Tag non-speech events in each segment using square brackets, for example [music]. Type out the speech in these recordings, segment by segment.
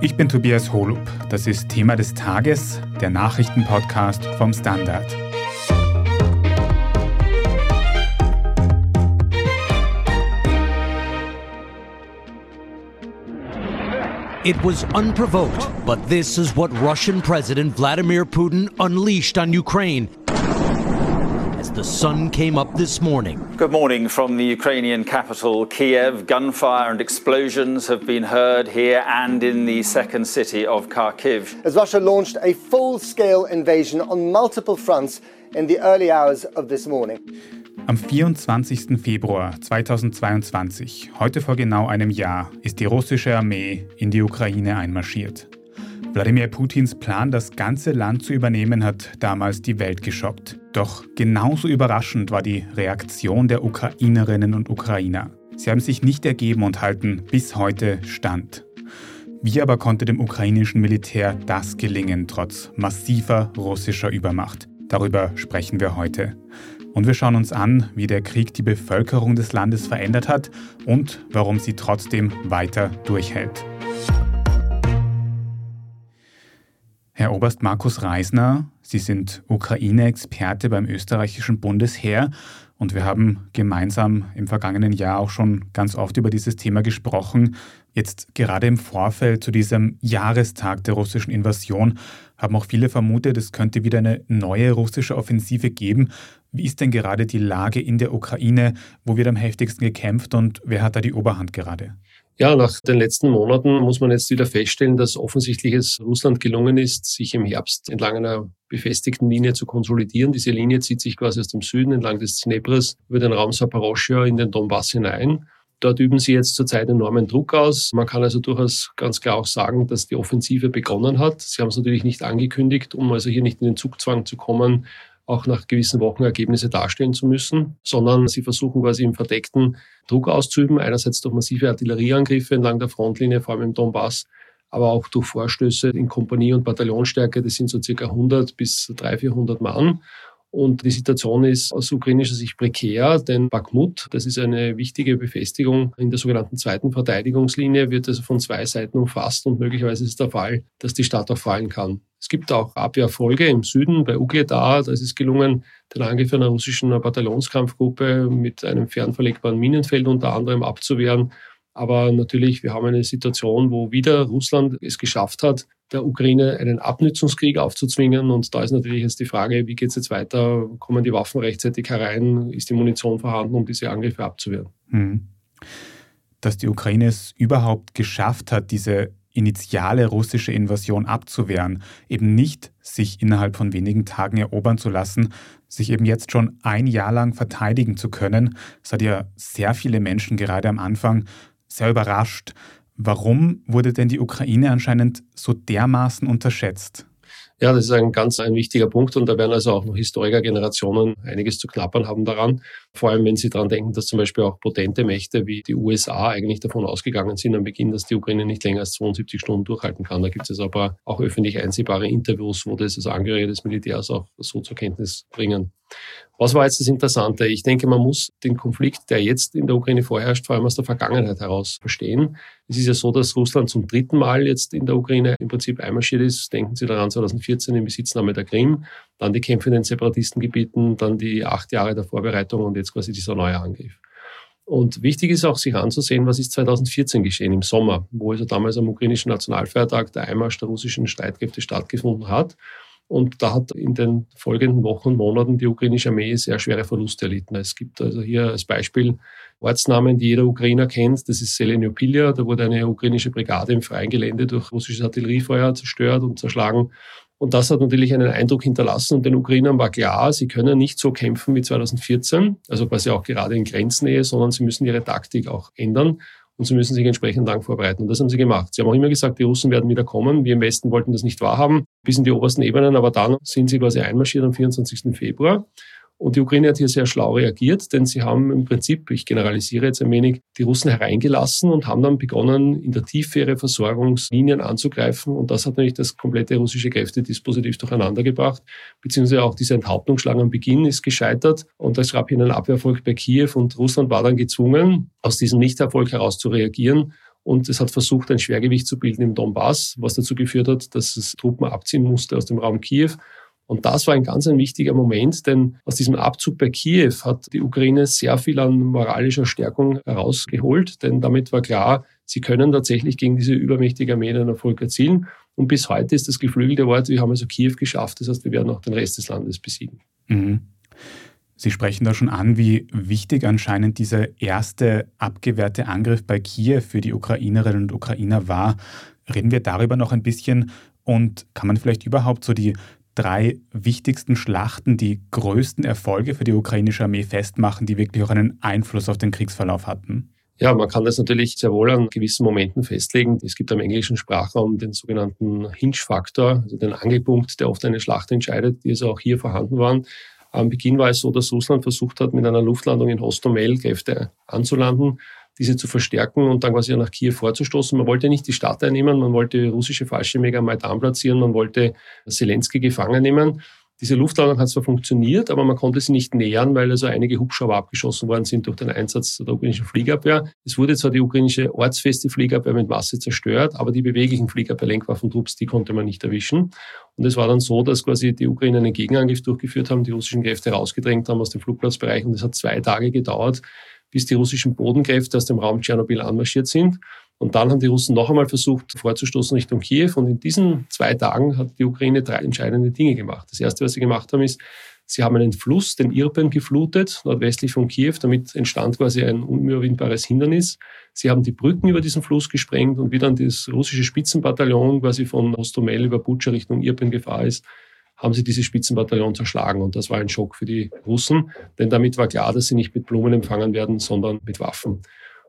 Ich bin Tobias Holub. Das ist Thema des Tages, der Nachrichtenpodcast vom Standard. It was unprovoked, but this is what Russian President Vladimir Putin unleashed on Ukraine the sun came up this morning. Good morning from the Ukrainian capital, Kiev. Gunfire and explosions have been heard here and in the second city of Kharkiv. As Russia launched a full scale invasion on multiple fronts in the early hours of this morning. Am 24. Februar 2022, heute vor genau einem Jahr, ist die russische Armee in die Ukraine einmarschiert. Wladimir Putins Plan, das ganze Land zu übernehmen, hat damals die Welt geschockt. Doch genauso überraschend war die Reaktion der Ukrainerinnen und Ukrainer. Sie haben sich nicht ergeben und halten bis heute stand. Wie aber konnte dem ukrainischen Militär das gelingen, trotz massiver russischer Übermacht? Darüber sprechen wir heute. Und wir schauen uns an, wie der Krieg die Bevölkerung des Landes verändert hat und warum sie trotzdem weiter durchhält. Herr Oberst Markus Reisner, Sie sind Ukraine-Experte beim österreichischen Bundesheer und wir haben gemeinsam im vergangenen Jahr auch schon ganz oft über dieses Thema gesprochen. Jetzt gerade im Vorfeld zu diesem Jahrestag der russischen Invasion haben auch viele vermutet, es könnte wieder eine neue russische Offensive geben. Wie ist denn gerade die Lage in der Ukraine? Wo wird am heftigsten gekämpft und wer hat da die Oberhand gerade? Ja, nach den letzten Monaten muss man jetzt wieder feststellen, dass offensichtlich es Russland gelungen ist, sich im Herbst entlang einer befestigten Linie zu konsolidieren. Diese Linie zieht sich quasi aus dem Süden entlang des Dneprs über den Raum Saporoschia in den Donbass hinein. Dort üben sie jetzt zurzeit enormen Druck aus. Man kann also durchaus ganz klar auch sagen, dass die Offensive begonnen hat. Sie haben es natürlich nicht angekündigt, um also hier nicht in den Zugzwang zu kommen, auch nach gewissen Wochen Ergebnisse darstellen zu müssen, sondern sie versuchen quasi im Verdeckten Druck auszuüben, einerseits durch massive Artillerieangriffe entlang der Frontlinie, vor allem im Donbass, aber auch durch Vorstöße in Kompanie- und Bataillonstärke, das sind so circa 100 bis 300, 400 Mann. Und die Situation ist aus ukrainischer Sicht prekär, denn Bakhmut, das ist eine wichtige Befestigung in der sogenannten zweiten Verteidigungslinie, wird also von zwei Seiten umfasst und möglicherweise ist der Fall, dass die Stadt auch fallen kann. Es gibt auch Abwehrfolge im Süden bei Ugledar. Da ist es gelungen, den Angriff einer russischen Bataillonskampfgruppe mit einem fernverlegbaren Minenfeld unter anderem abzuwehren. Aber natürlich, wir haben eine Situation, wo wieder Russland es geschafft hat, der Ukraine einen Abnützungskrieg aufzuzwingen. Und da ist natürlich jetzt die Frage, wie geht es jetzt weiter? Kommen die Waffen rechtzeitig herein? Ist die Munition vorhanden, um diese Angriffe abzuwehren? Hm. Dass die Ukraine es überhaupt geschafft hat, diese initiale russische Invasion abzuwehren, eben nicht sich innerhalb von wenigen Tagen erobern zu lassen, sich eben jetzt schon ein Jahr lang verteidigen zu können. Das hat ja sehr viele Menschen gerade am Anfang sehr überrascht. Warum wurde denn die Ukraine anscheinend so dermaßen unterschätzt? Ja, das ist ein ganz ein wichtiger Punkt und da werden also auch noch Historikergenerationen einiges zu knappern haben daran. Vor allem, wenn Sie daran denken, dass zum Beispiel auch potente Mächte wie die USA eigentlich davon ausgegangen sind am Beginn, dass die Ukraine nicht länger als 72 Stunden durchhalten kann. Da gibt es aber auch öffentlich einsehbare Interviews, wo das als Angehörige des Militärs auch so zur Kenntnis bringen. Was war jetzt das Interessante? Ich denke, man muss den Konflikt, der jetzt in der Ukraine vorherrscht, vor allem aus der Vergangenheit heraus verstehen. Es ist ja so, dass Russland zum dritten Mal jetzt in der Ukraine im Prinzip einmarschiert ist. Denken Sie daran 2014 in Besitznahme der Krim, dann die Kämpfe in den Separatistengebieten, dann die acht Jahre der Vorbereitung und jetzt quasi dieser neue Angriff. Und wichtig ist auch, sich anzusehen, was ist 2014 geschehen im Sommer, wo also damals am ukrainischen Nationalfeiertag der Einmarsch der russischen Streitkräfte stattgefunden hat. Und da hat in den folgenden Wochen und Monaten die ukrainische Armee sehr schwere Verluste erlitten. Es gibt also hier als Beispiel Ortsnamen, die jeder Ukrainer kennt. Das ist Selenopilia. Da wurde eine ukrainische Brigade im freien Gelände durch russisches Artilleriefeuer zerstört und zerschlagen. Und das hat natürlich einen Eindruck hinterlassen. Und den Ukrainern war klar, sie können nicht so kämpfen wie 2014, also quasi auch gerade in Grenznähe, sondern sie müssen ihre Taktik auch ändern und sie müssen sich entsprechend lang vorbereiten. Und das haben sie gemacht. Sie haben auch immer gesagt, die Russen werden wieder kommen. Wir im Westen wollten das nicht wahrhaben, bis in die obersten Ebenen, aber dann sind sie quasi einmarschiert am 24. Februar. Und die Ukraine hat hier sehr schlau reagiert, denn sie haben im Prinzip, ich generalisiere jetzt ein wenig, die Russen hereingelassen und haben dann begonnen, in der Tiefe ihre Versorgungslinien anzugreifen. Und das hat natürlich das komplette russische Kräftedispositiv durcheinander gebracht, beziehungsweise auch diese Enthauptungsschlange am Beginn ist gescheitert. Und es gab hier einen Abwehrerfolg bei Kiew und Russland war dann gezwungen, aus diesem Nichterfolg heraus zu reagieren und es hat versucht, ein Schwergewicht zu bilden im Donbass, was dazu geführt hat, dass es Truppen abziehen musste aus dem Raum Kiew. Und das war ein ganz ein wichtiger Moment, denn aus diesem Abzug bei Kiew hat die Ukraine sehr viel an moralischer Stärkung herausgeholt, denn damit war klar, sie können tatsächlich gegen diese übermächtige Armee einen Erfolg erzielen. Und bis heute ist das geflügelte Wort, wir haben also Kiew geschafft, das heißt, wir werden auch den Rest des Landes besiegen. Mhm. Sie sprechen da schon an, wie wichtig anscheinend dieser erste abgewehrte Angriff bei Kiew für die Ukrainerinnen und Ukrainer war. Reden wir darüber noch ein bisschen und kann man vielleicht überhaupt so die drei wichtigsten Schlachten, die größten Erfolge für die ukrainische Armee festmachen, die wirklich auch einen Einfluss auf den Kriegsverlauf hatten? Ja, man kann das natürlich sehr wohl an gewissen Momenten festlegen. Es gibt am englischen Sprachraum den sogenannten Hinge-Faktor, also den Angelpunkt, der oft eine Schlacht entscheidet, die also auch hier vorhanden waren. Am Beginn war es so, dass Russland versucht hat, mit einer Luftlandung in Hostomel Kräfte anzulanden, diese zu verstärken und dann quasi nach Kiew vorzustoßen. Man wollte nicht die Stadt einnehmen, man wollte russische Fallschirmjäger am Maidan platzieren, man wollte Zelensky gefangen nehmen. Diese Luftlandung hat zwar funktioniert, aber man konnte sie nicht nähern, weil also einige Hubschrauber abgeschossen worden sind durch den Einsatz der ukrainischen Fliegerabwehr. Es wurde zwar die ukrainische ortsfeste Fliegerabwehr mit Masse zerstört, aber die beweglichen Fliegerabwehr-Lenkwaffentrupps, die konnte man nicht erwischen. Und es war dann so, dass quasi die Ukraine einen Gegenangriff durchgeführt haben, die russischen Kräfte rausgedrängt haben aus dem Flugplatzbereich und es hat zwei Tage gedauert, bis die russischen Bodenkräfte aus dem Raum Tschernobyl anmarschiert sind. Und dann haben die Russen noch einmal versucht, vorzustoßen Richtung Kiew. Und in diesen zwei Tagen hat die Ukraine drei entscheidende Dinge gemacht. Das erste, was sie gemacht haben, ist, sie haben einen Fluss, den Irpen, geflutet, nordwestlich von Kiew. Damit entstand quasi ein unüberwindbares Hindernis. Sie haben die Brücken über diesen Fluss gesprengt und wie dann das russische Spitzenbataillon quasi von Ostomel über Butscha Richtung Irpen gefahren ist, haben sie dieses Spitzenbataillon zerschlagen. Und das war ein Schock für die Russen, denn damit war klar, dass sie nicht mit Blumen empfangen werden, sondern mit Waffen.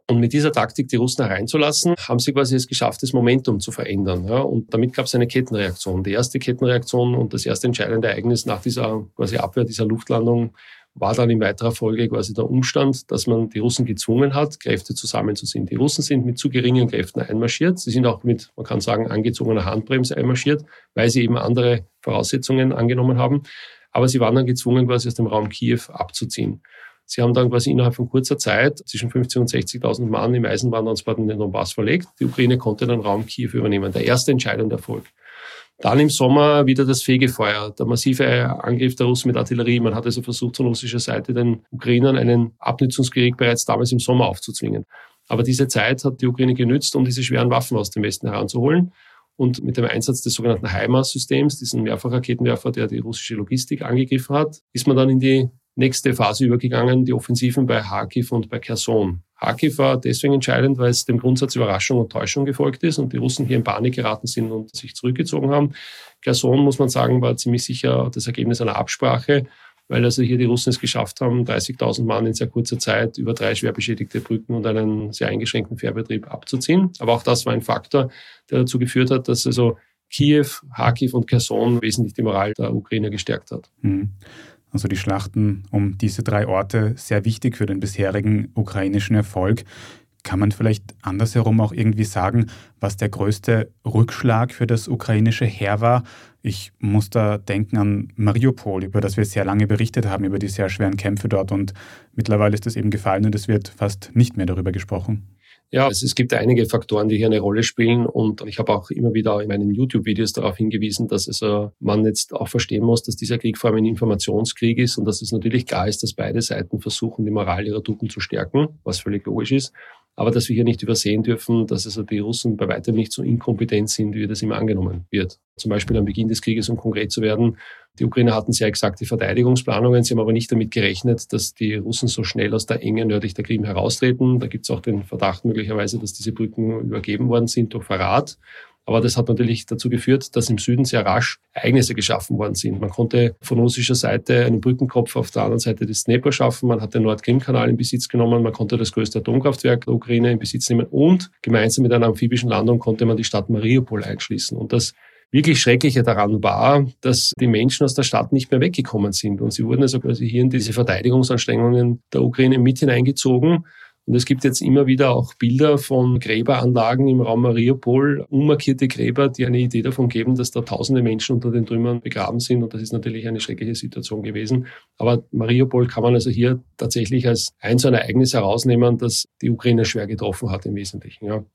Und mit dieser Taktik die Russen hereinzulassen, haben sie quasi es geschafft, das Momentum zu verändern. Ja? Und damit gab es eine Kettenreaktion. Die erste Kettenreaktion und das erste entscheidende Ereignis nach dieser quasi Abwehr dieser Luftlandung war dann in weiterer Folge quasi der Umstand, dass man die Russen gezwungen hat, Kräfte zusammenzuziehen. Die Russen sind mit zu geringen Kräften einmarschiert. Sie sind auch mit, man kann sagen, angezogener Handbremse einmarschiert, weil sie eben andere Voraussetzungen angenommen haben. Aber sie waren dann gezwungen, quasi aus dem Raum Kiew abzuziehen. Sie haben dann quasi innerhalb von kurzer Zeit zwischen 50.000 und 60.000 Mann im Eisenbahntransport in den Donbass verlegt. Die Ukraine konnte den Raum Kiew übernehmen. Der erste entscheidende Erfolg. Dann im Sommer wieder das Fegefeuer, der massive Angriff der Russen mit Artillerie. Man hat also versucht, von russischer Seite den Ukrainern einen Abnützungskrieg bereits damals im Sommer aufzuzwingen. Aber diese Zeit hat die Ukraine genützt, um diese schweren Waffen aus dem Westen heranzuholen. Und mit dem Einsatz des sogenannten HIMARS-Systems, diesen Mehrfachraketenwerfer, der die russische Logistik angegriffen hat, ist man dann in die nächste Phase übergegangen, die Offensiven bei Kharkiv und bei Kherson. Kharkiv war deswegen entscheidend, weil es dem Grundsatz Überraschung und Täuschung gefolgt ist und die Russen hier in Panik geraten sind und sich zurückgezogen haben. Kherson, muss man sagen, war ziemlich sicher das Ergebnis einer Absprache, weil also hier die Russen es geschafft haben, 30.000 Mann in sehr kurzer Zeit über drei schwer beschädigte Brücken und einen sehr eingeschränkten Fährbetrieb abzuziehen. Aber auch das war ein Faktor, der dazu geführt hat, dass also Kiew, Kharkiv und Kherson wesentlich die Moral der Ukraine gestärkt hat. Mhm also die Schlachten um diese drei Orte, sehr wichtig für den bisherigen ukrainischen Erfolg. Kann man vielleicht andersherum auch irgendwie sagen, was der größte Rückschlag für das ukrainische Heer war? Ich muss da denken an Mariupol, über das wir sehr lange berichtet haben, über die sehr schweren Kämpfe dort. Und mittlerweile ist das eben gefallen und es wird fast nicht mehr darüber gesprochen. Ja, es, es gibt einige Faktoren, die hier eine Rolle spielen und ich habe auch immer wieder in meinen YouTube-Videos darauf hingewiesen, dass also man jetzt auch verstehen muss, dass dieser Krieg vor allem ein Informationskrieg ist und dass es natürlich klar ist, dass beide Seiten versuchen, die Moral ihrer Truppen zu stärken, was völlig logisch ist. Aber dass wir hier nicht übersehen dürfen, dass also die Russen bei weitem nicht so inkompetent sind, wie das immer angenommen wird. Zum Beispiel am Beginn des Krieges, um konkret zu werden, die Ukrainer hatten sehr exakte Verteidigungsplanungen. Sie haben aber nicht damit gerechnet, dass die Russen so schnell aus der Enge nördlich der Krim heraustreten. Da gibt es auch den Verdacht möglicherweise, dass diese Brücken übergeben worden sind durch Verrat. Aber das hat natürlich dazu geführt, dass im Süden sehr rasch Ereignisse geschaffen worden sind. Man konnte von russischer Seite einen Brückenkopf auf der anderen Seite des Dnepr schaffen. Man hat den Nordkrim-Kanal in Besitz genommen. Man konnte das größte Atomkraftwerk der Ukraine in Besitz nehmen. Und gemeinsam mit einer amphibischen Landung konnte man die Stadt Mariupol einschließen. Und das wirklich Schreckliche daran war, dass die Menschen aus der Stadt nicht mehr weggekommen sind. Und sie wurden also quasi hier in diese Verteidigungsanstrengungen der Ukraine mit hineingezogen. Und es gibt jetzt immer wieder auch Bilder von Gräberanlagen im Raum Mariupol, unmarkierte Gräber, die eine Idee davon geben, dass da tausende Menschen unter den Trümmern begraben sind. Und das ist natürlich eine schreckliche Situation gewesen. Aber Mariupol kann man also hier tatsächlich als ein so ein Ereignis herausnehmen, das die Ukraine schwer getroffen hat im Wesentlichen. Ja.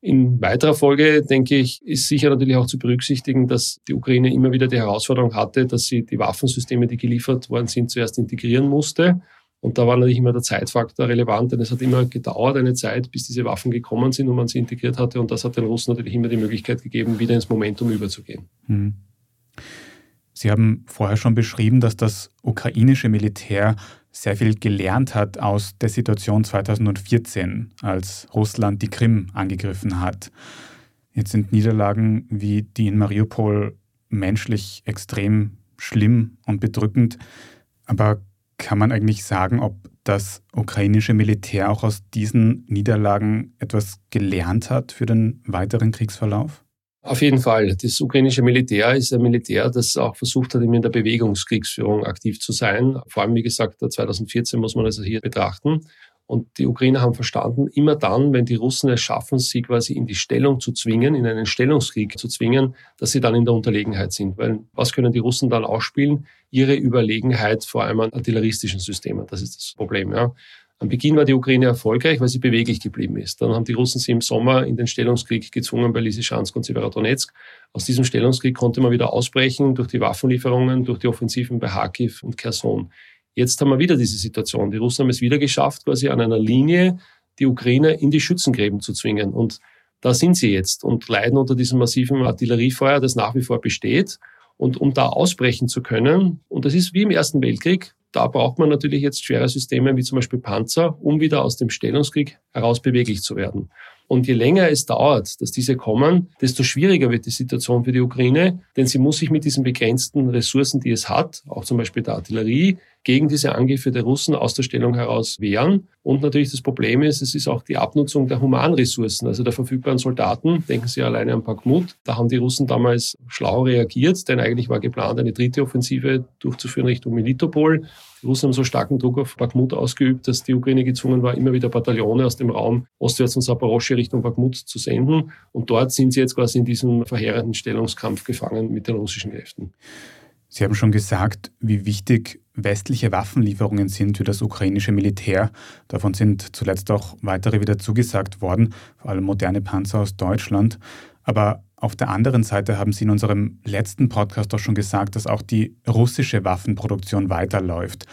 In weiterer Folge, denke ich, ist sicher natürlich auch zu berücksichtigen, dass die Ukraine immer wieder die Herausforderung hatte, dass sie die Waffensysteme, die geliefert worden sind, zuerst integrieren musste. Und da war natürlich immer der Zeitfaktor relevant, denn es hat immer gedauert, eine Zeit, bis diese Waffen gekommen sind und man sie integriert hatte. Und das hat den Russen natürlich immer die Möglichkeit gegeben, wieder ins Momentum überzugehen. Hm. Sie haben vorher schon beschrieben, dass das ukrainische Militär sehr viel gelernt hat aus der Situation 2014, als Russland die Krim angegriffen hat. Jetzt sind Niederlagen wie die in Mariupol menschlich extrem schlimm und bedrückend. Aber kann man eigentlich sagen, ob das ukrainische Militär auch aus diesen Niederlagen etwas gelernt hat für den weiteren Kriegsverlauf? Auf jeden Fall. Das ukrainische Militär ist ein Militär, das auch versucht hat, in der Bewegungskriegsführung aktiv zu sein. Vor allem, wie gesagt, 2014 muss man also hier betrachten. Und die Ukrainer haben verstanden, immer dann, wenn die Russen es schaffen, sie quasi in die Stellung zu zwingen, in einen Stellungskrieg zu zwingen, dass sie dann in der Unterlegenheit sind. Weil was können die Russen dann ausspielen? Ihre Überlegenheit vor allem an artilleristischen Systemen. Das ist das Problem. Ja. Am Beginn war die Ukraine erfolgreich, weil sie beweglich geblieben ist. Dann haben die Russen sie im Sommer in den Stellungskrieg gezwungen bei Lysychansk und Severodonetsk. Aus diesem Stellungskrieg konnte man wieder ausbrechen durch die Waffenlieferungen, durch die Offensiven bei Kharkiv und Kherson. Jetzt haben wir wieder diese Situation. Die Russen haben es wieder geschafft, quasi an einer Linie die Ukraine in die Schützengräben zu zwingen. Und da sind sie jetzt und leiden unter diesem massiven Artilleriefeuer, das nach wie vor besteht. Und um da ausbrechen zu können, und das ist wie im Ersten Weltkrieg, da braucht man natürlich jetzt schwere Systeme wie zum Beispiel Panzer, um wieder aus dem Stellungskrieg heraus beweglich zu werden. Und je länger es dauert, dass diese kommen, desto schwieriger wird die Situation für die Ukraine, denn sie muss sich mit diesen begrenzten Ressourcen, die es hat, auch zum Beispiel der Artillerie, gegen diese Angriffe der Russen aus der Stellung heraus wehren. Und natürlich das Problem ist, es ist auch die Abnutzung der Humanressourcen, also der verfügbaren Soldaten. Denken Sie alleine an Bakhmut. Da haben die Russen damals schlau reagiert, denn eigentlich war geplant, eine dritte Offensive durchzuführen Richtung Melitopol. Russen haben so starken Druck auf Bakhmut ausgeübt, dass die Ukraine gezwungen war, immer wieder Bataillone aus dem Raum ostwärts von Saporosche Richtung Bakhmut zu senden. Und dort sind sie jetzt quasi in diesem verheerenden Stellungskampf gefangen mit den russischen Kräften. Sie haben schon gesagt, wie wichtig westliche Waffenlieferungen sind für das ukrainische Militär. Davon sind zuletzt auch weitere wieder zugesagt worden, vor allem moderne Panzer aus Deutschland. Aber auf der anderen Seite haben Sie in unserem letzten Podcast auch schon gesagt, dass auch die russische Waffenproduktion weiterläuft.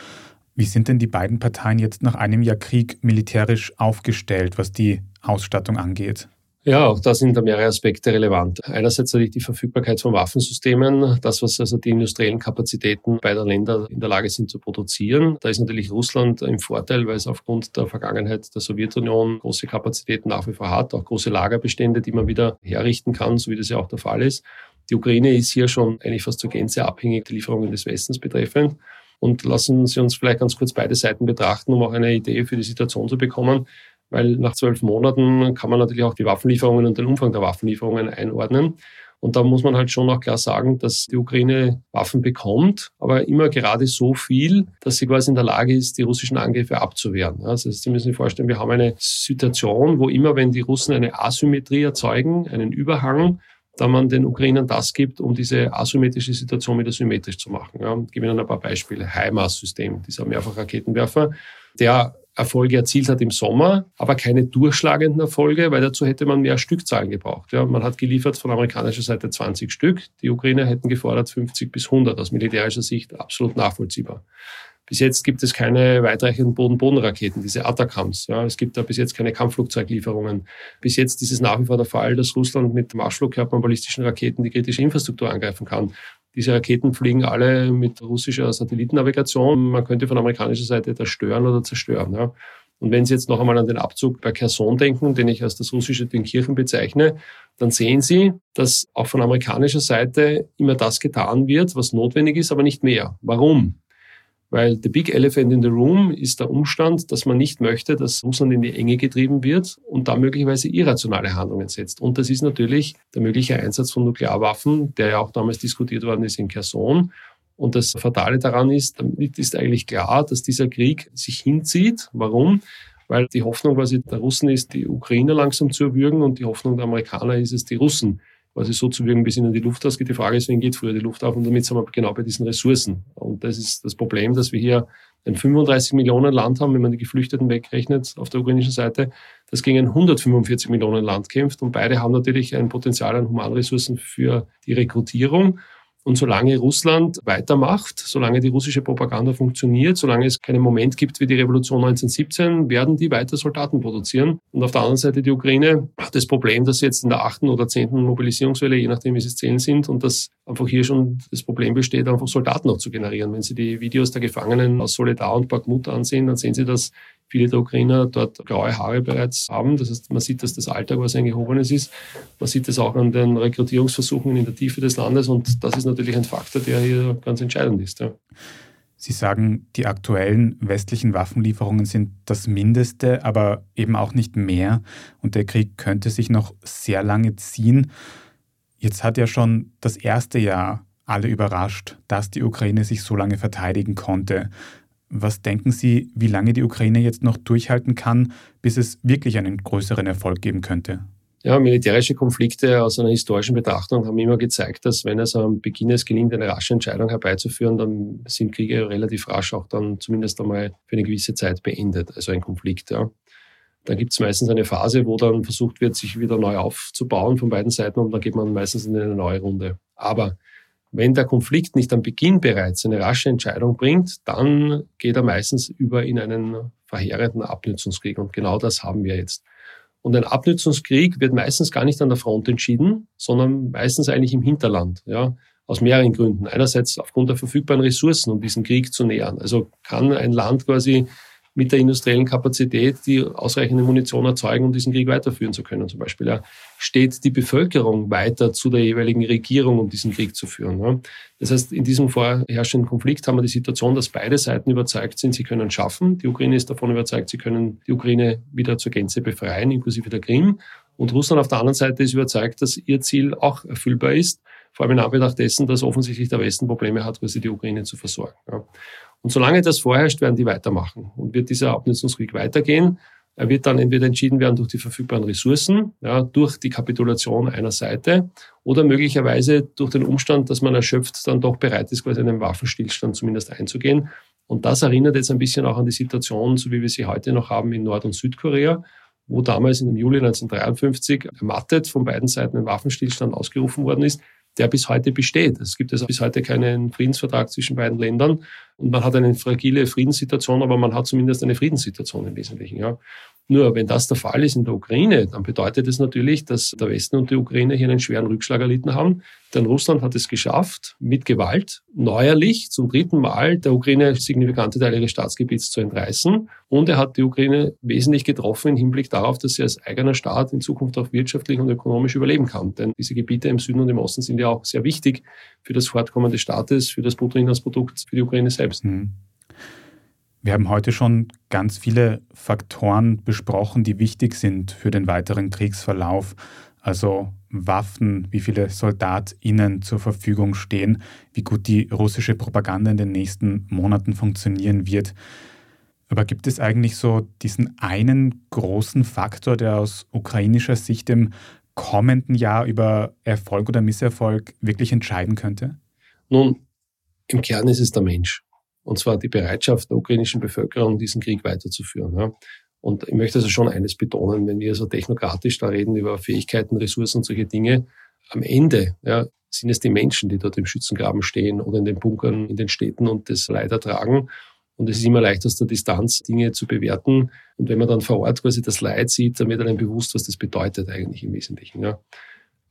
Wie sind denn die beiden Parteien jetzt nach einem Jahr Krieg militärisch aufgestellt, was die Ausstattung angeht? Ja, auch da sind da mehrere Aspekte relevant. Einerseits natürlich die Verfügbarkeit von Waffensystemen, das, was also die industriellen Kapazitäten beider Länder in der Lage sind zu produzieren. Da ist natürlich Russland im Vorteil, weil es aufgrund der Vergangenheit der Sowjetunion große Kapazitäten nach wie vor hat, auch große Lagerbestände, die man wieder herrichten kann, so wie das ja auch der Fall ist. Die Ukraine ist hier schon eigentlich fast zur Gänze abhängig, die Lieferungen des Westens betreffend. Und lassen Sie uns vielleicht ganz kurz beide Seiten betrachten, um auch eine Idee für die Situation zu bekommen weil nach zwölf Monaten kann man natürlich auch die Waffenlieferungen und den Umfang der Waffenlieferungen einordnen. Und da muss man halt schon auch klar sagen, dass die Ukraine Waffen bekommt, aber immer gerade so viel, dass sie quasi in der Lage ist, die russischen Angriffe abzuwehren. Also Sie müssen sich vorstellen, wir haben eine Situation, wo immer, wenn die Russen eine Asymmetrie erzeugen, einen Überhang, da man den Ukrainern das gibt, um diese asymmetrische Situation wieder symmetrisch zu machen. Ja, ich gebe Ihnen ein paar Beispiele. HIMARS-System, dieser Mehrfachraketenwerfer, der Erfolge erzielt hat im Sommer, aber keine durchschlagenden Erfolge, weil dazu hätte man mehr Stückzahlen gebraucht. Ja, man hat geliefert von amerikanischer Seite 20 Stück, die Ukrainer hätten gefordert 50 bis 100, aus militärischer Sicht absolut nachvollziehbar. Bis jetzt gibt es keine weitreichenden Boden-Boden-Raketen, diese Atacams. Ja, es gibt da bis jetzt keine Kampfflugzeuglieferungen. Bis jetzt ist es nach wie vor der Fall, dass Russland mit Marschflugkörpern ballistischen Raketen die kritische Infrastruktur angreifen kann. Diese Raketen fliegen alle mit russischer Satellitennavigation. Man könnte von amerikanischer Seite das stören oder zerstören. Ja. Und wenn Sie jetzt noch einmal an den Abzug bei Kherson denken, den ich als das russische Dünkirchen bezeichne, dann sehen Sie, dass auch von amerikanischer Seite immer das getan wird, was notwendig ist, aber nicht mehr. Warum? Weil the big elephant in the room ist der Umstand, dass man nicht möchte, dass Russland in die Enge getrieben wird und da möglicherweise irrationale Handlungen setzt. Und das ist natürlich der mögliche Einsatz von Nuklearwaffen, der ja auch damals diskutiert worden ist in Kherson. Und das Fatale daran ist, damit ist eigentlich klar, dass dieser Krieg sich hinzieht. Warum? Weil die Hoffnung quasi der Russen ist, die Ukrainer langsam zu erwürgen und die Hoffnung der Amerikaner ist es, die Russen quasi so zu wirken, bis ihnen die Luft ausgeht. Die Frage ist, wen geht früher die Luft auf? Und damit sind wir genau bei diesen Ressourcen. Und das ist das Problem, dass wir hier ein 35 Millionen Land haben, wenn man die Geflüchteten wegrechnet auf der ukrainischen Seite, das gegen ein 145 Millionen Land kämpft. Und beide haben natürlich ein Potenzial an Humanressourcen für die Rekrutierung. Und solange Russland weitermacht, solange die russische Propaganda funktioniert, solange es keinen Moment gibt wie die Revolution 1917, werden die weiter Soldaten produzieren. Und auf der anderen Seite die Ukraine hat das Problem, dass sie jetzt in der achten oder zehnten Mobilisierungswelle, je nachdem wie sie zählen sind, und dass einfach hier schon das Problem besteht, einfach Soldaten noch zu generieren. Wenn Sie die Videos der Gefangenen aus Soledar und Bakhmut ansehen, dann sehen Sie, dass viele der Ukrainer dort graue Haare bereits haben. Das heißt, man sieht, dass das Alter was ein gehobenes ist. Man sieht das auch an den Rekrutierungsversuchen in der Tiefe des Landes und das ist natürlich ein Faktor, der hier ganz entscheidend ist. Ja. Sie sagen, die aktuellen westlichen Waffenlieferungen sind das Mindeste, aber eben auch nicht mehr. Und der Krieg könnte sich noch sehr lange ziehen. Jetzt hat ja schon das erste Jahr alle überrascht, dass die Ukraine sich so lange verteidigen konnte. Was denken Sie, wie lange die Ukraine jetzt noch durchhalten kann, bis es wirklich einen größeren Erfolg geben könnte? Ja, militärische Konflikte aus einer historischen Betrachtung haben immer gezeigt, dass wenn es am Beginn es gelingt, eine rasche Entscheidung herbeizuführen, dann sind Kriege relativ rasch auch dann zumindest einmal für eine gewisse Zeit beendet, also ein Konflikt. Ja. Dann gibt es meistens eine Phase, wo dann versucht wird, sich wieder neu aufzubauen von beiden Seiten und dann geht man meistens in eine neue Runde. Aber wenn der Konflikt nicht am Beginn bereits eine rasche Entscheidung bringt, dann geht er meistens über in einen verheerenden Abnützungskrieg. Und genau das haben wir jetzt. Und ein Abnützungskrieg wird meistens gar nicht an der Front entschieden, sondern meistens eigentlich im Hinterland. Ja, aus mehreren Gründen. Einerseits aufgrund der verfügbaren Ressourcen, um diesen Krieg zu nähern. Also kann ein Land quasi mit der industriellen Kapazität die ausreichende Munition erzeugen, um diesen Krieg weiterführen zu können. Zum Beispiel ja, steht die Bevölkerung weiter zu der jeweiligen Regierung, um diesen Krieg zu führen. Ja. Das heißt, in diesem vorherrschenden Konflikt haben wir die Situation, dass beide Seiten überzeugt sind, sie können schaffen. Die Ukraine ist davon überzeugt, sie können die Ukraine wieder zur Gänze befreien, inklusive der Krim. Und Russland auf der anderen Seite ist überzeugt, dass ihr Ziel auch erfüllbar ist, vor allem in Anbetracht dessen, dass offensichtlich der Westen Probleme hat, quasi die Ukraine zu versorgen. Ja. Und solange das vorherrscht, werden die weitermachen. Und wird dieser Abnutzungskrieg weitergehen, er wird dann entweder entschieden werden durch die verfügbaren Ressourcen, ja, durch die Kapitulation einer Seite oder möglicherweise durch den Umstand, dass man erschöpft dann doch bereit ist, quasi einen Waffenstillstand zumindest einzugehen. Und das erinnert jetzt ein bisschen auch an die Situation, so wie wir sie heute noch haben in Nord- und Südkorea, wo damals im Juli 1953 ermattet von beiden Seiten ein Waffenstillstand ausgerufen worden ist, der bis heute besteht. Es gibt also bis heute keinen Friedensvertrag zwischen beiden Ländern und man hat eine fragile Friedenssituation, aber man hat zumindest eine Friedenssituation im Wesentlichen. Ja. Nur wenn das der Fall ist in der Ukraine, dann bedeutet es das natürlich, dass der Westen und die Ukraine hier einen schweren Rückschlag erlitten haben. Denn Russland hat es geschafft, mit Gewalt neuerlich zum dritten Mal der Ukraine signifikante Teile ihres Staatsgebiets zu entreißen. Und er hat die Ukraine wesentlich getroffen im Hinblick darauf, dass sie als eigener Staat in Zukunft auch wirtschaftlich und ökonomisch überleben kann. Denn diese Gebiete im Süden und im Osten sind ja auch sehr wichtig für das Fortkommen des Staates, für das Bruttoinlandsprodukt, für die Ukraine selbst. Mhm. Wir haben heute schon ganz viele Faktoren besprochen, die wichtig sind für den weiteren Kriegsverlauf. Also Waffen, wie viele SoldatInnen zur Verfügung stehen, wie gut die russische Propaganda in den nächsten Monaten funktionieren wird. Aber gibt es eigentlich so diesen einen großen Faktor, der aus ukrainischer Sicht im kommenden Jahr über Erfolg oder Misserfolg wirklich entscheiden könnte? Nun, im Kern ist es der Mensch. Und zwar die Bereitschaft der ukrainischen Bevölkerung, diesen Krieg weiterzuführen. Ja. Und ich möchte also schon eines betonen, wenn wir so technokratisch da reden über Fähigkeiten, Ressourcen und solche Dinge, am Ende ja, sind es die Menschen, die dort im Schützengraben stehen oder in den Bunkern in den Städten und das Leid ertragen. Und es ist immer leicht aus der Distanz Dinge zu bewerten. Und wenn man dann vor Ort quasi das Leid sieht, dann wird einem bewusst, was das bedeutet eigentlich im Wesentlichen. Ja.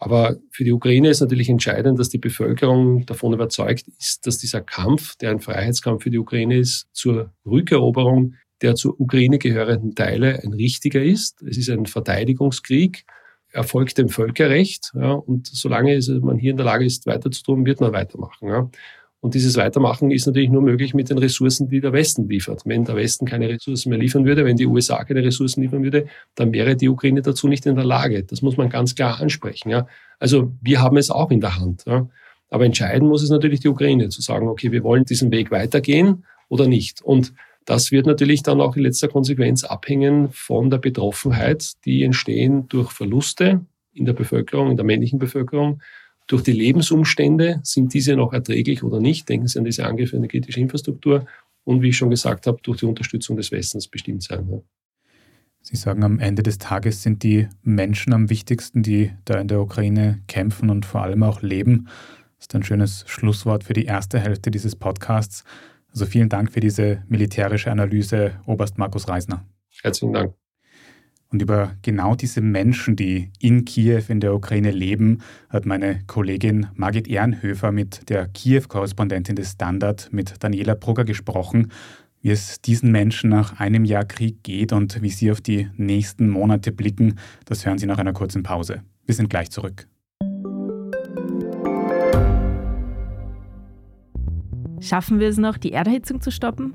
Aber für die Ukraine ist natürlich entscheidend, dass die Bevölkerung davon überzeugt ist, dass dieser Kampf, der ein Freiheitskampf für die Ukraine ist, zur Rückeroberung der zur Ukraine gehörenden Teile ein richtiger ist. Es ist ein Verteidigungskrieg, erfolgt dem Völkerrecht. Ja, und solange man hier in der Lage ist, weiterzutun, wird man weitermachen. Ja. Und dieses Weitermachen ist natürlich nur möglich mit den Ressourcen, die der Westen liefert. Wenn der Westen keine Ressourcen mehr liefern würde, wenn die USA keine Ressourcen liefern würde, dann wäre die Ukraine dazu nicht in der Lage. Das muss man ganz klar ansprechen. Ja. Also wir haben es auch in der Hand. Ja. Aber entscheiden muss es natürlich die Ukraine, zu sagen, okay, wir wollen diesen Weg weitergehen oder nicht. Und das wird natürlich dann auch in letzter Konsequenz abhängen von der Betroffenheit, die entstehen durch Verluste in der Bevölkerung, in der männlichen Bevölkerung, durch die Lebensumstände, sind diese noch erträglich oder nicht? Denken Sie an diese Angriffe an die kritische Infrastruktur und wie ich schon gesagt habe, durch die Unterstützung des Westens bestimmt sein. Ja. Sie sagen, am Ende des Tages sind die Menschen am wichtigsten, die da in der Ukraine kämpfen und vor allem auch leben. Das ist ein schönes Schlusswort für die erste Hälfte dieses Podcasts. Also vielen Dank für diese militärische Analyse, Oberst Markus Reisner. Herzlichen Dank. Und über genau diese Menschen, die in Kiew in der Ukraine leben, hat meine Kollegin Margit Ehrenhöfer mit der Kiew-Korrespondentin des Standard, mit Daniela Brugger gesprochen wie es diesen Menschen nach einem Jahr Krieg geht und wie sie auf die nächsten Monate blicken, das hören Sie nach einer kurzen Pause. Wir sind gleich zurück. Schaffen wir es noch, die Erderhitzung zu stoppen?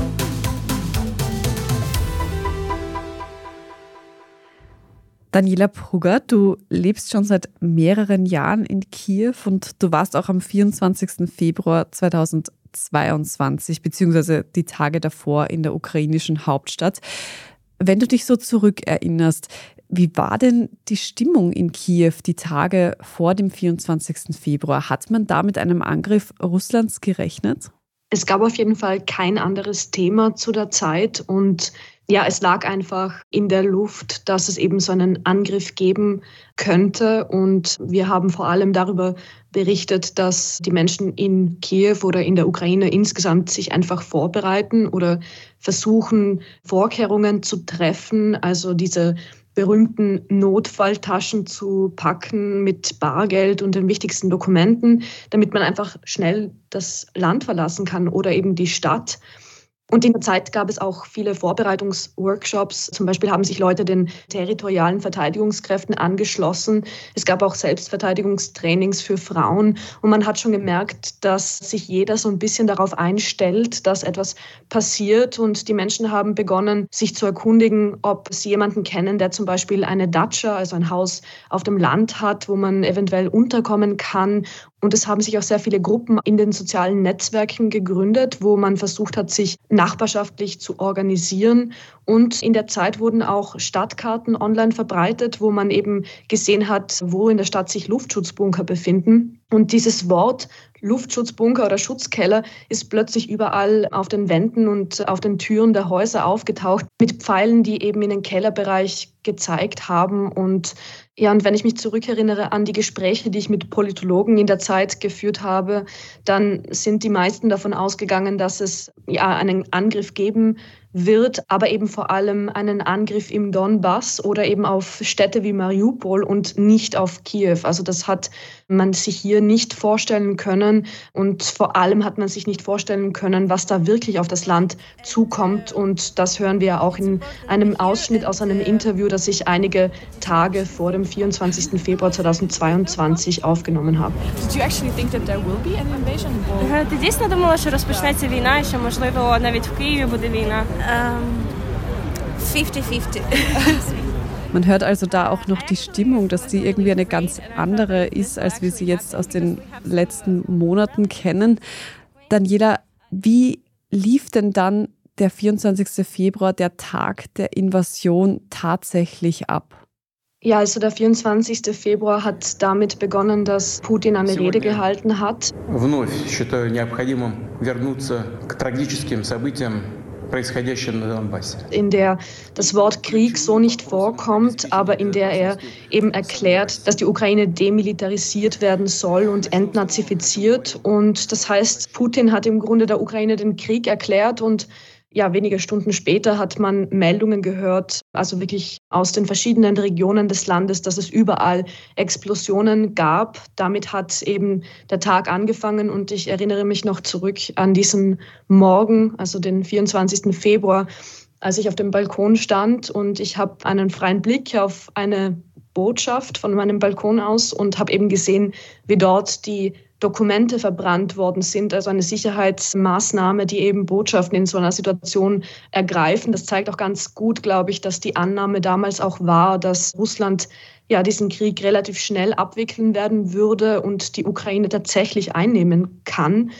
Daniela Prugger, du lebst schon seit mehreren Jahren in Kiew und du warst auch am 24. Februar 2020 2022 beziehungsweise die Tage davor in der ukrainischen Hauptstadt. Wenn du dich so zurückerinnerst, wie war denn die Stimmung in Kiew die Tage vor dem 24. Februar? Hat man da mit einem Angriff Russlands gerechnet? Es gab auf jeden Fall kein anderes Thema zu der Zeit und ja, es lag einfach in der Luft, dass es eben so einen Angriff geben könnte. Und wir haben vor allem darüber berichtet, dass die Menschen in Kiew oder in der Ukraine insgesamt sich einfach vorbereiten oder versuchen, Vorkehrungen zu treffen. Also diese berühmten Notfalltaschen zu packen mit Bargeld und den wichtigsten Dokumenten, damit man einfach schnell das Land verlassen kann oder eben die Stadt. Und in der Zeit gab es auch viele Vorbereitungsworkshops. Zum Beispiel haben sich Leute den territorialen Verteidigungskräften angeschlossen. Es gab auch Selbstverteidigungstrainings für Frauen. Und man hat schon gemerkt, dass sich jeder so ein bisschen darauf einstellt, dass etwas passiert. Und die Menschen haben begonnen, sich zu erkundigen, ob sie jemanden kennen, der zum Beispiel eine Datscha, also ein Haus auf dem Land hat, wo man eventuell unterkommen kann und es haben sich auch sehr viele Gruppen in den sozialen Netzwerken gegründet, wo man versucht hat, sich nachbarschaftlich zu organisieren. Und in der Zeit wurden auch Stadtkarten online verbreitet, wo man eben gesehen hat, wo in der Stadt sich Luftschutzbunker befinden. Und dieses Wort Luftschutzbunker oder Schutzkeller ist plötzlich überall auf den Wänden und auf den Türen der Häuser aufgetaucht mit Pfeilen, die eben in den Kellerbereich gezeigt haben. Und ja, und wenn ich mich zurückerinnere an die Gespräche, die ich mit Politologen in der Zeit geführt habe, dann sind die meisten davon ausgegangen, dass es ja einen Angriff geben wird, aber eben vor allem einen Angriff im Donbass oder eben auf Städte wie Mariupol und nicht auf Kiew. Also das hat man sich hier nicht vorstellen können und vor allem hat man sich nicht vorstellen können, was da wirklich auf das Land zukommt und das hören wir auch in einem Ausschnitt aus einem Interview, das ich einige Tage vor dem 24. Februar 2022 aufgenommen habe. Did you actually think that there will be an invasion? Ти дійсно думала, що розпочнеться війна і що можливо навіть в Києві буде війна? 50-50. [laughs] Man hört also da auch noch die Stimmung, dass die irgendwie eine ganz andere ist, als wir sie jetzt aus den letzten Monaten kennen. Daniela, wie lief denn dann der 24. Februar, der Tag der Invasion, tatsächlich ab? Ja, also der 24. Februar hat damit begonnen, dass Putin eine Rede gehalten hat. Вновь считаю необходимым вернуться к трагическим событиям in der das Wort Krieg so nicht vorkommt, aber in der er eben erklärt, dass die Ukraine demilitarisiert werden soll und entnazifiziert. Und das heißt, Putin hat im Grunde der Ukraine den Krieg erklärt und ja, wenige Stunden später hat man Meldungen gehört, also wirklich aus den verschiedenen Regionen des Landes, dass es überall Explosionen gab. Damit hat eben der Tag angefangen und ich erinnere mich noch zurück an diesen Morgen, also den 24. Februar, als ich auf dem Balkon stand und ich habe einen freien Blick auf eine Botschaft von meinem Balkon aus und habe eben gesehen, wie dort die Dokumente verbrannt worden sind, also eine Sicherheitsmaßnahme, die eben Botschaften in so einer Situation ergreifen. Das zeigt auch ganz gut, glaube ich, dass die Annahme damals auch war, dass Russland ja diesen Krieg relativ schnell abwickeln werden würde und die Ukraine tatsächlich einnehmen kann.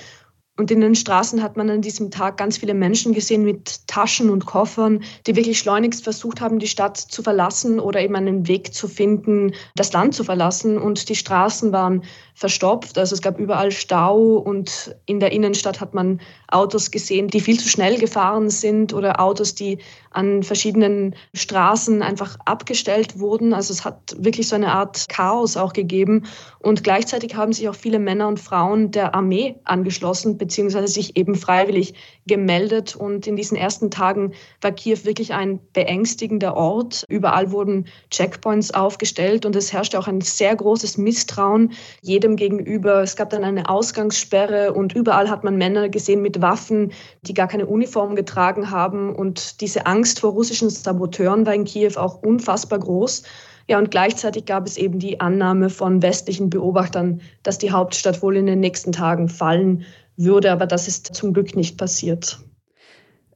Und in den Straßen hat man an diesem Tag ganz viele Menschen gesehen mit Taschen und Koffern, die wirklich schleunigst versucht haben, die Stadt zu verlassen oder eben einen Weg zu finden, das Land zu verlassen. Und die Straßen waren verstopft. Also es gab überall Stau und in der Innenstadt hat man Autos gesehen, die viel zu schnell gefahren sind oder Autos, die an verschiedenen Straßen einfach abgestellt wurden. Also es hat wirklich so eine Art Chaos auch gegeben. Und gleichzeitig haben sich auch viele Männer und Frauen der Armee angeschlossen, beziehungsweise sich eben freiwillig gemeldet. Und in diesen ersten Tagen war Kiew wirklich ein beängstigender Ort. Überall wurden Checkpoints aufgestellt und es herrschte auch ein sehr großes Misstrauen jedem gegenüber. Es gab dann eine Ausgangssperre und überall hat man Männer gesehen mit Waffen, die gar keine Uniform getragen haben. Und diese Angst vor russischen Saboteuren war in Kiew auch unfassbar groß. Ja, und gleichzeitig gab es eben die Annahme von westlichen Beobachtern, dass die Hauptstadt wohl in den nächsten Tagen fallen würde. Aber das ist zum Glück nicht passiert.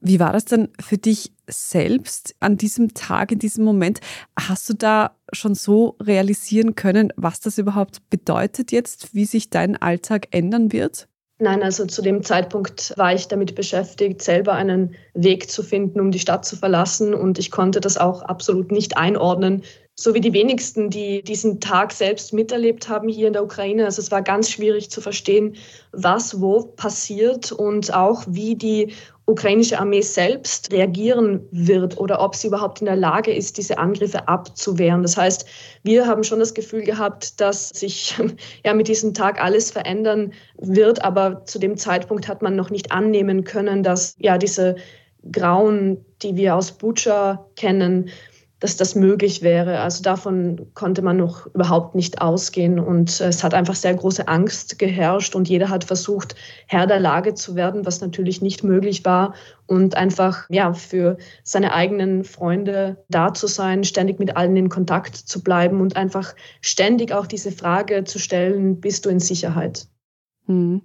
Wie war das denn für dich selbst an diesem Tag, in diesem Moment? Hast du da schon so realisieren können, was das überhaupt bedeutet jetzt, wie sich dein Alltag ändern wird? Nein, also zu dem Zeitpunkt war ich damit beschäftigt, selber einen Weg zu finden, um die Stadt zu verlassen. Und ich konnte das auch absolut nicht einordnen, so wie die wenigsten, die diesen Tag selbst miterlebt haben hier in der Ukraine. Also es war ganz schwierig zu verstehen, was wo passiert und auch wie die ukrainische Armee selbst reagieren wird oder ob sie überhaupt in der Lage ist, diese Angriffe abzuwehren. Das heißt, wir haben schon das Gefühl gehabt, dass sich [laughs] ja mit diesem Tag alles verändern wird, aber zu dem Zeitpunkt hat man noch nicht annehmen können, dass ja diese Grauen, die wir aus Bucha kennen, dass das möglich wäre. Also davon konnte man noch überhaupt nicht ausgehen. Und es hat einfach sehr große Angst geherrscht und jeder hat versucht, Herr der Lage zu werden, was natürlich nicht möglich war. Und einfach ja, für seine eigenen Freunde da zu sein, ständig mit allen in Kontakt zu bleiben und einfach ständig auch diese Frage zu stellen, bist du in Sicherheit? Hm.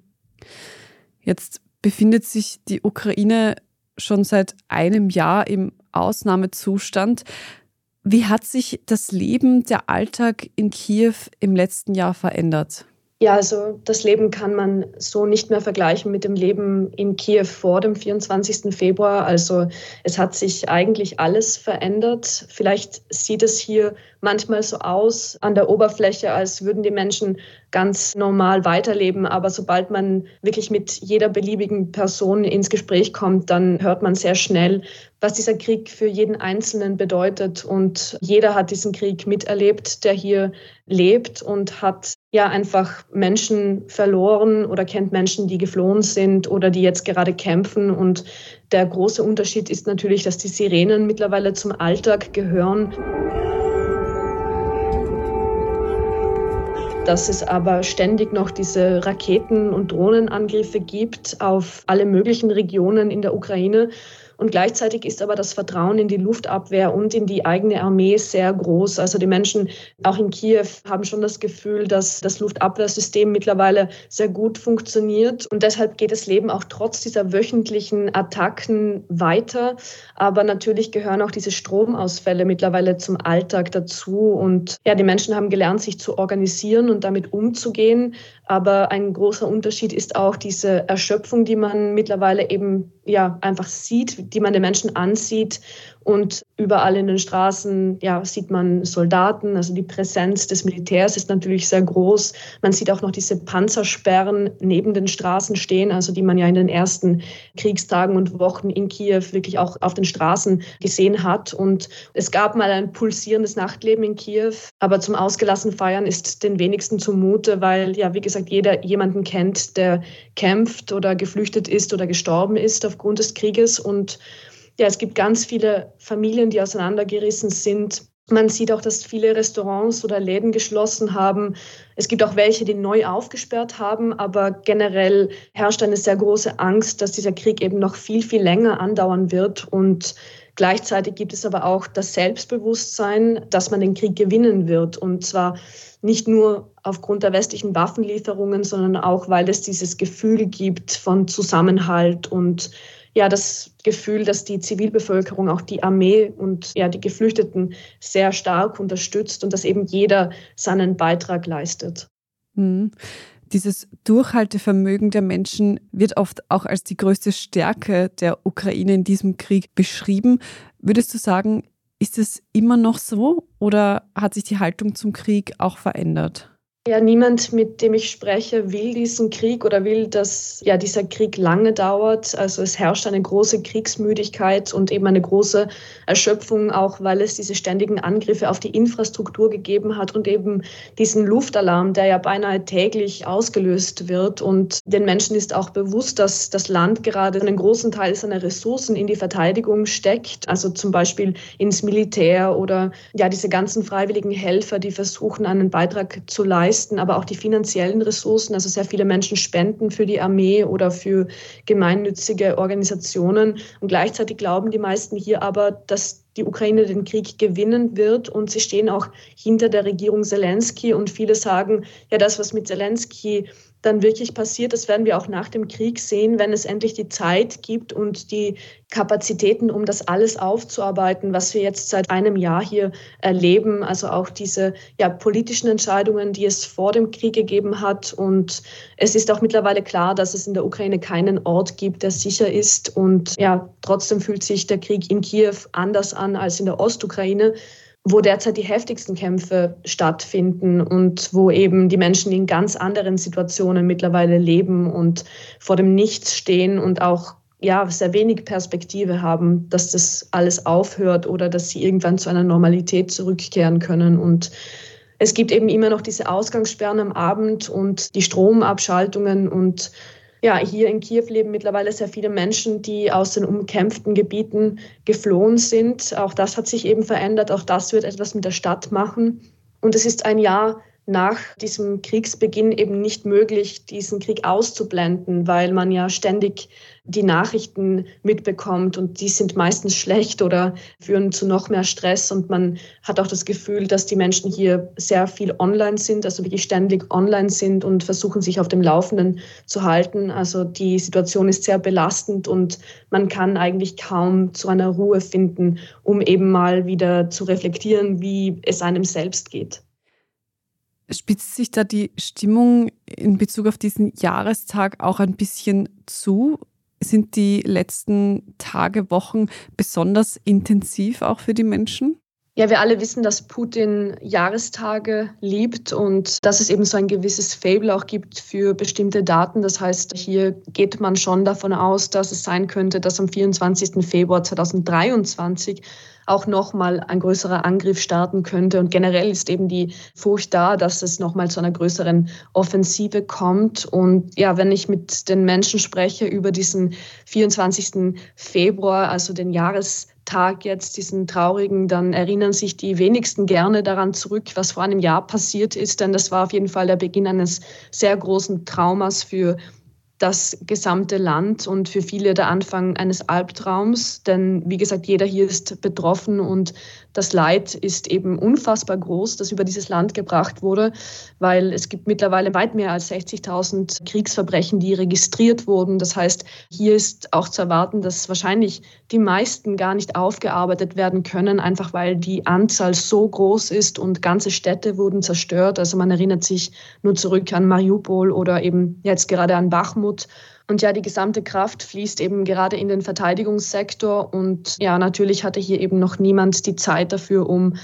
Jetzt befindet sich die Ukraine schon seit einem Jahr im Ausnahmezustand. Wie hat sich das Leben, der Alltag in Kiew im letzten Jahr verändert? Ja, also das Leben kann man so nicht mehr vergleichen mit dem Leben in Kiew vor dem 24. Februar. Also es hat sich eigentlich alles verändert. Vielleicht sieht es hier manchmal so aus an der Oberfläche, als würden die Menschen ganz normal weiterleben. Aber sobald man wirklich mit jeder beliebigen Person ins Gespräch kommt, dann hört man sehr schnell, was dieser Krieg für jeden Einzelnen bedeutet. Und jeder hat diesen Krieg miterlebt, der hier lebt und hat ja einfach Menschen verloren oder kennt Menschen, die geflohen sind oder die jetzt gerade kämpfen. Und der große Unterschied ist natürlich, dass die Sirenen mittlerweile zum Alltag gehören. dass es aber ständig noch diese Raketen- und Drohnenangriffe gibt auf alle möglichen Regionen in der Ukraine. Und gleichzeitig ist aber das Vertrauen in die Luftabwehr und in die eigene Armee sehr groß. Also die Menschen auch in Kiew haben schon das Gefühl, dass das Luftabwehrsystem mittlerweile sehr gut funktioniert. Und deshalb geht das Leben auch trotz dieser wöchentlichen Attacken weiter. Aber natürlich gehören auch diese Stromausfälle mittlerweile zum Alltag dazu. Und ja, die Menschen haben gelernt, sich zu organisieren und damit umzugehen. Aber ein großer Unterschied ist auch diese Erschöpfung, die man mittlerweile eben ja einfach sieht, die man den Menschen ansieht und überall in den Straßen ja, sieht man Soldaten, also die Präsenz des Militärs ist natürlich sehr groß. Man sieht auch noch diese Panzersperren neben den Straßen stehen, also die man ja in den ersten Kriegstagen und Wochen in Kiew wirklich auch auf den Straßen gesehen hat. Und es gab mal ein pulsierendes Nachtleben in Kiew, aber zum ausgelassen Feiern ist den wenigsten zumute, weil ja, wie gesagt, jeder jemanden kennt, der kämpft oder geflüchtet ist oder gestorben ist aufgrund des Krieges und ja, es gibt ganz viele Familien, die auseinandergerissen sind. Man sieht auch, dass viele Restaurants oder Läden geschlossen haben. Es gibt auch welche, die neu aufgesperrt haben, aber generell herrscht eine sehr große Angst, dass dieser Krieg eben noch viel, viel länger andauern wird. Und Gleichzeitig gibt es aber auch das Selbstbewusstsein, dass man den Krieg gewinnen wird. Und zwar nicht nur aufgrund der westlichen Waffenlieferungen, sondern auch, weil es dieses Gefühl gibt von Zusammenhalt und ja, das Gefühl, dass die Zivilbevölkerung auch die Armee und ja, die Geflüchteten sehr stark unterstützt und dass eben jeder seinen Beitrag leistet. Mhm. Dieses Durchhaltevermögen der Menschen wird oft auch als die größte Stärke der Ukraine in diesem Krieg beschrieben. Würdest du sagen, ist es immer noch so oder hat sich die Haltung zum Krieg auch verändert? Ja, niemand, mit dem ich spreche, will diesen Krieg oder will, dass ja dieser Krieg lange dauert. Also es herrscht eine große Kriegsmüdigkeit und eben eine große Erschöpfung, auch weil es diese ständigen Angriffe auf die Infrastruktur gegeben hat und eben diesen Luftalarm, der ja beinahe täglich ausgelöst wird. Und den Menschen ist auch bewusst, dass das Land gerade einen großen Teil seiner Ressourcen in die Verteidigung steckt, also zum Beispiel ins Militär oder ja diese ganzen freiwilligen Helfer, die versuchen, einen Beitrag zu leisten leisten, aber auch die finanziellen Ressourcen. Also sehr viele Menschen spenden für die Armee oder für gemeinnützige Organisationen. Und gleichzeitig glauben die meisten hier aber, dass die Ukraine den Krieg gewinnen wird und sie stehen auch hinter der Regierung Zelensky und viele sagen, ja, das, was mit Zelensky dann wirklich passiert. Das werden wir auch nach dem Krieg sehen, wenn es endlich die Zeit gibt und die Kapazitäten, um das alles aufzuarbeiten, was wir jetzt seit einem Jahr hier erleben. Also auch diese ja, politischen Entscheidungen, die es vor dem Krieg gegeben hat. Und es ist auch mittlerweile klar, dass es in der Ukraine keinen Ort gibt, der sicher ist. Und ja, trotzdem fühlt sich der Krieg in Kiew anders an als in der Ostukraine wo derzeit die heftigsten Kämpfe stattfinden und wo eben die Menschen in ganz anderen Situationen mittlerweile leben und vor dem Nichts stehen und auch ja, sehr wenig Perspektive haben, dass das alles aufhört oder dass sie irgendwann zu einer Normalität zurückkehren können. Und es gibt eben immer noch diese Ausgangssperren am Abend und die Stromabschaltungen und ja, hier in Kiew leben mittlerweile sehr viele Menschen, die aus den umkämpften Gebieten geflohen sind. Auch das hat sich eben verändert. Auch das wird etwas mit der Stadt machen. Und es ist ein Jahr nach diesem Kriegsbeginn eben nicht möglich, diesen Krieg auszublenden, weil man ja ständig die Nachrichten mitbekommt und die sind meistens schlecht oder führen zu noch mehr Stress und man hat auch das Gefühl, dass die Menschen hier sehr viel online sind, also wirklich ständig online sind und versuchen sich auf dem Laufenden zu halten. Also die Situation ist sehr belastend und man kann eigentlich kaum zu einer Ruhe finden, um eben mal wieder zu reflektieren, wie es einem selbst geht. Spitzt sich da die Stimmung in Bezug auf diesen Jahrestag auch ein bisschen zu? Sind die letzten Tage, Wochen besonders intensiv auch für die Menschen? Ja, wir alle wissen, dass Putin Jahrestage liebt und dass es eben so ein gewisses Fable auch gibt für bestimmte Daten. Das heißt, hier geht man schon davon aus, dass es sein könnte, dass am 24. Februar 2023 auch nochmal ein größerer Angriff starten könnte. Und generell ist eben die Furcht da, dass es nochmal zu einer größeren Offensive kommt. Und ja, wenn ich mit den Menschen spreche über diesen 24. Februar, also den Jahrestag jetzt, diesen traurigen, dann erinnern sich die wenigsten gerne daran zurück, was vor einem Jahr passiert ist, denn das war auf jeden Fall der Beginn eines sehr großen Traumas für das gesamte Land und für viele der Anfang eines Albtraums. Denn wie gesagt, jeder hier ist betroffen und das Leid ist eben unfassbar groß, das über dieses Land gebracht wurde, weil es gibt mittlerweile weit mehr als 60.000 Kriegsverbrechen, die registriert wurden. Das heißt, hier ist auch zu erwarten, dass wahrscheinlich die meisten gar nicht aufgearbeitet werden können, einfach weil die Anzahl so groß ist und ganze Städte wurden zerstört. Also man erinnert sich nur zurück an Mariupol oder eben jetzt gerade an Bachmut. Und ja, die gesamte Kraft fließt eben gerade in den Verteidigungssektor. Und ja, natürlich hatte hier eben noch niemand die Zeit dafür, um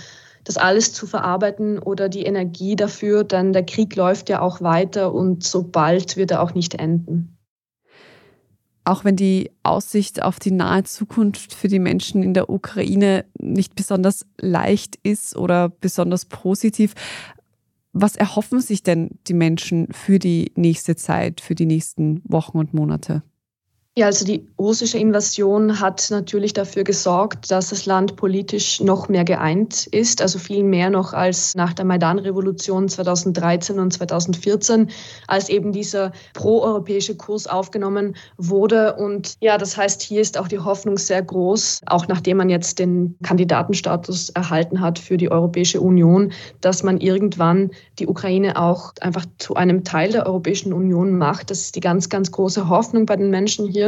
das alles zu verarbeiten oder die Energie dafür, denn der Krieg läuft ja auch weiter und so bald wird er auch nicht enden. Auch wenn die Aussicht auf die nahe Zukunft für die Menschen in der Ukraine nicht besonders leicht ist oder besonders positiv, was erhoffen sich denn die Menschen für die nächste Zeit, für die nächsten Wochen und Monate? Ja, also die russische Invasion hat natürlich dafür gesorgt, dass das Land politisch noch mehr geeint ist, also viel mehr noch als nach der Maidan-Revolution 2013 und 2014, als eben dieser proeuropäische Kurs aufgenommen wurde. Und ja, das heißt, hier ist auch die Hoffnung sehr groß, auch nachdem man jetzt den Kandidatenstatus erhalten hat für die Europäische Union, dass man irgendwann die Ukraine auch einfach zu einem Teil der Europäischen Union macht. Das ist die ganz, ganz große Hoffnung bei den Menschen hier.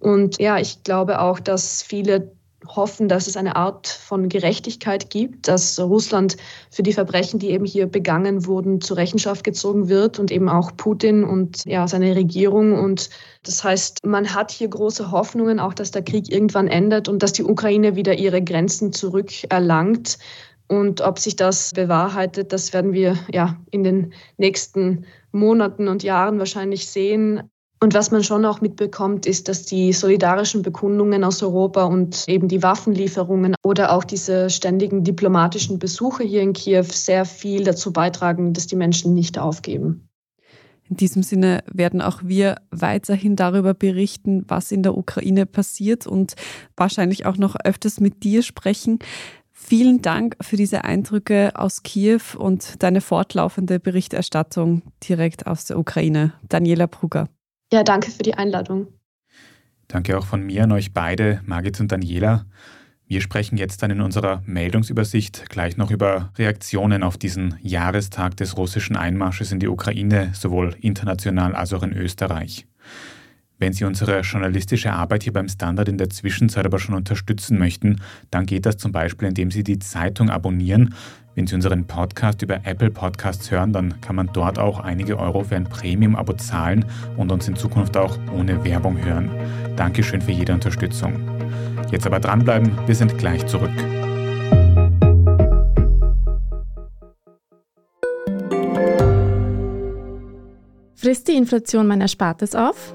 Und ja, ich glaube auch, dass viele hoffen, dass es eine Art von Gerechtigkeit gibt, dass Russland für die Verbrechen, die eben hier begangen wurden, zur Rechenschaft gezogen wird und eben auch Putin und ja, seine Regierung. Und das heißt, man hat hier große Hoffnungen, auch dass der Krieg irgendwann endet und dass die Ukraine wieder ihre Grenzen zurückerlangt. Und ob sich das bewahrheitet, das werden wir ja in den nächsten Monaten und Jahren wahrscheinlich sehen. Und was man schon auch mitbekommt, ist, dass die solidarischen Bekundungen aus Europa und eben die Waffenlieferungen oder auch diese ständigen diplomatischen Besuche hier in Kiew sehr viel dazu beitragen, dass die Menschen nicht aufgeben. In diesem Sinne werden auch wir weiterhin darüber berichten, was in der Ukraine passiert und wahrscheinlich auch noch öfters mit dir sprechen. Vielen Dank für diese Eindrücke aus Kiew und deine fortlaufende Berichterstattung direkt aus der Ukraine. Daniela Brugger. Ja, danke für die Einladung. Danke auch von mir an euch beide, Margit und Daniela. Wir sprechen jetzt dann in unserer Meldungsübersicht gleich noch über Reaktionen auf diesen Jahrestag des russischen Einmarsches in die Ukraine, sowohl international als auch in Österreich. Wenn Sie unsere journalistische Arbeit hier beim Standard in der Zwischenzeit aber schon unterstützen möchten, dann geht das zum Beispiel, indem Sie die Zeitung abonnieren. Wenn Sie unseren Podcast über Apple Podcasts hören, dann kann man dort auch einige Euro für ein Premium-Abo zahlen und uns in Zukunft auch ohne Werbung hören. Dankeschön für jede Unterstützung. Jetzt aber dranbleiben, wir sind gleich zurück. Frisst die Inflation mein Erspartes auf?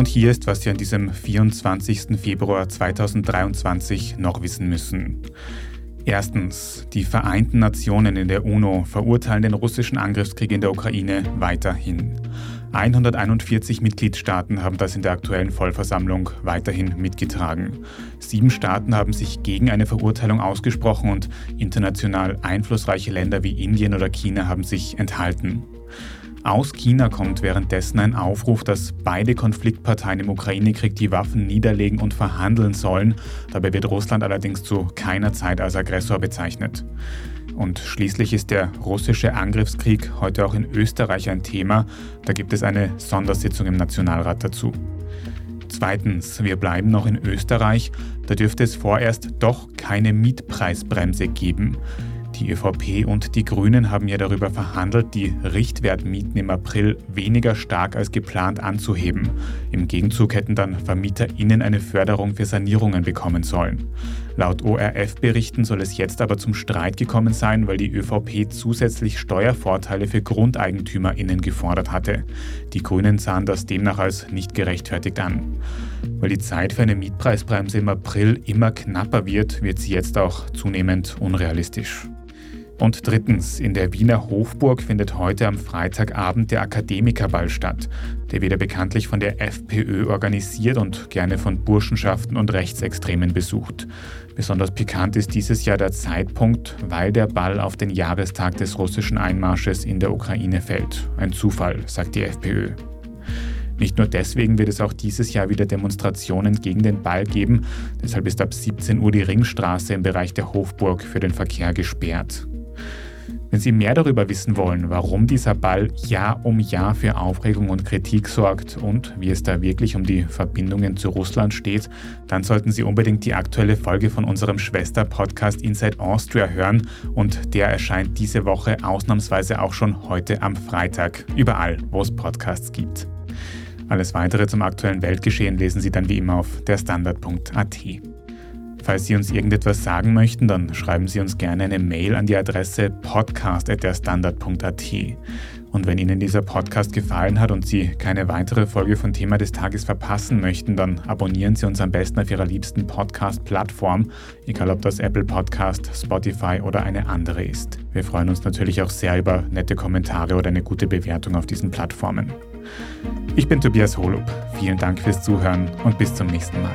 Und hier ist, was Sie an diesem 24. Februar 2023 noch wissen müssen. Erstens, die Vereinten Nationen in der UNO verurteilen den russischen Angriffskrieg in der Ukraine weiterhin. 141 Mitgliedstaaten haben das in der aktuellen Vollversammlung weiterhin mitgetragen. Sieben Staaten haben sich gegen eine Verurteilung ausgesprochen und international einflussreiche Länder wie Indien oder China haben sich enthalten. Aus China kommt währenddessen ein Aufruf, dass beide Konfliktparteien im Ukraine-Krieg die Waffen niederlegen und verhandeln sollen. Dabei wird Russland allerdings zu keiner Zeit als Aggressor bezeichnet. Und schließlich ist der russische Angriffskrieg heute auch in Österreich ein Thema. Da gibt es eine Sondersitzung im Nationalrat dazu. Zweitens, wir bleiben noch in Österreich. Da dürfte es vorerst doch keine Mietpreisbremse geben. Die ÖVP und die Grünen haben ja darüber verhandelt, die Richtwertmieten im April weniger stark als geplant anzuheben. Im Gegenzug hätten dann VermieterInnen eine Förderung für Sanierungen bekommen sollen. Laut ORF-Berichten soll es jetzt aber zum Streit gekommen sein, weil die ÖVP zusätzlich Steuervorteile für GrundeigentümerInnen gefordert hatte. Die Grünen sahen das demnach als nicht gerechtfertigt an. Weil die Zeit für eine Mietpreisbremse im April immer knapper wird, wird sie jetzt auch zunehmend unrealistisch. Und drittens, in der Wiener Hofburg findet heute am Freitagabend der Akademikerball statt. Der wird ja bekanntlich von der FPÖ organisiert und gerne von Burschenschaften und Rechtsextremen besucht. Besonders pikant ist dieses Jahr der Zeitpunkt, weil der Ball auf den Jahrestag des russischen Einmarsches in der Ukraine fällt. Ein Zufall, sagt die FPÖ. Nicht nur deswegen wird es auch dieses Jahr wieder Demonstrationen gegen den Ball geben, deshalb ist ab 17 Uhr die Ringstraße im Bereich der Hofburg für den Verkehr gesperrt. Wenn Sie mehr darüber wissen wollen, warum dieser Ball Jahr um Jahr für Aufregung und Kritik sorgt und wie es da wirklich um die Verbindungen zu Russland steht, dann sollten Sie unbedingt die aktuelle Folge von unserem Schwester-Podcast Inside Austria hören und der erscheint diese Woche ausnahmsweise auch schon heute am Freitag, überall, wo es Podcasts gibt. Alles weitere zum aktuellen Weltgeschehen lesen Sie dann wie immer auf derstandard.at. Falls Sie uns irgendetwas sagen möchten, dann schreiben Sie uns gerne eine Mail an die Adresse podcast.derstandard.at. Und wenn Ihnen dieser Podcast gefallen hat und Sie keine weitere Folge von Thema des Tages verpassen möchten, dann abonnieren Sie uns am besten auf Ihrer liebsten Podcast-Plattform, egal ob das Apple Podcast, Spotify oder eine andere ist. Wir freuen uns natürlich auch sehr über nette Kommentare oder eine gute Bewertung auf diesen Plattformen. Ich bin Tobias Holub. Vielen Dank fürs Zuhören und bis zum nächsten Mal.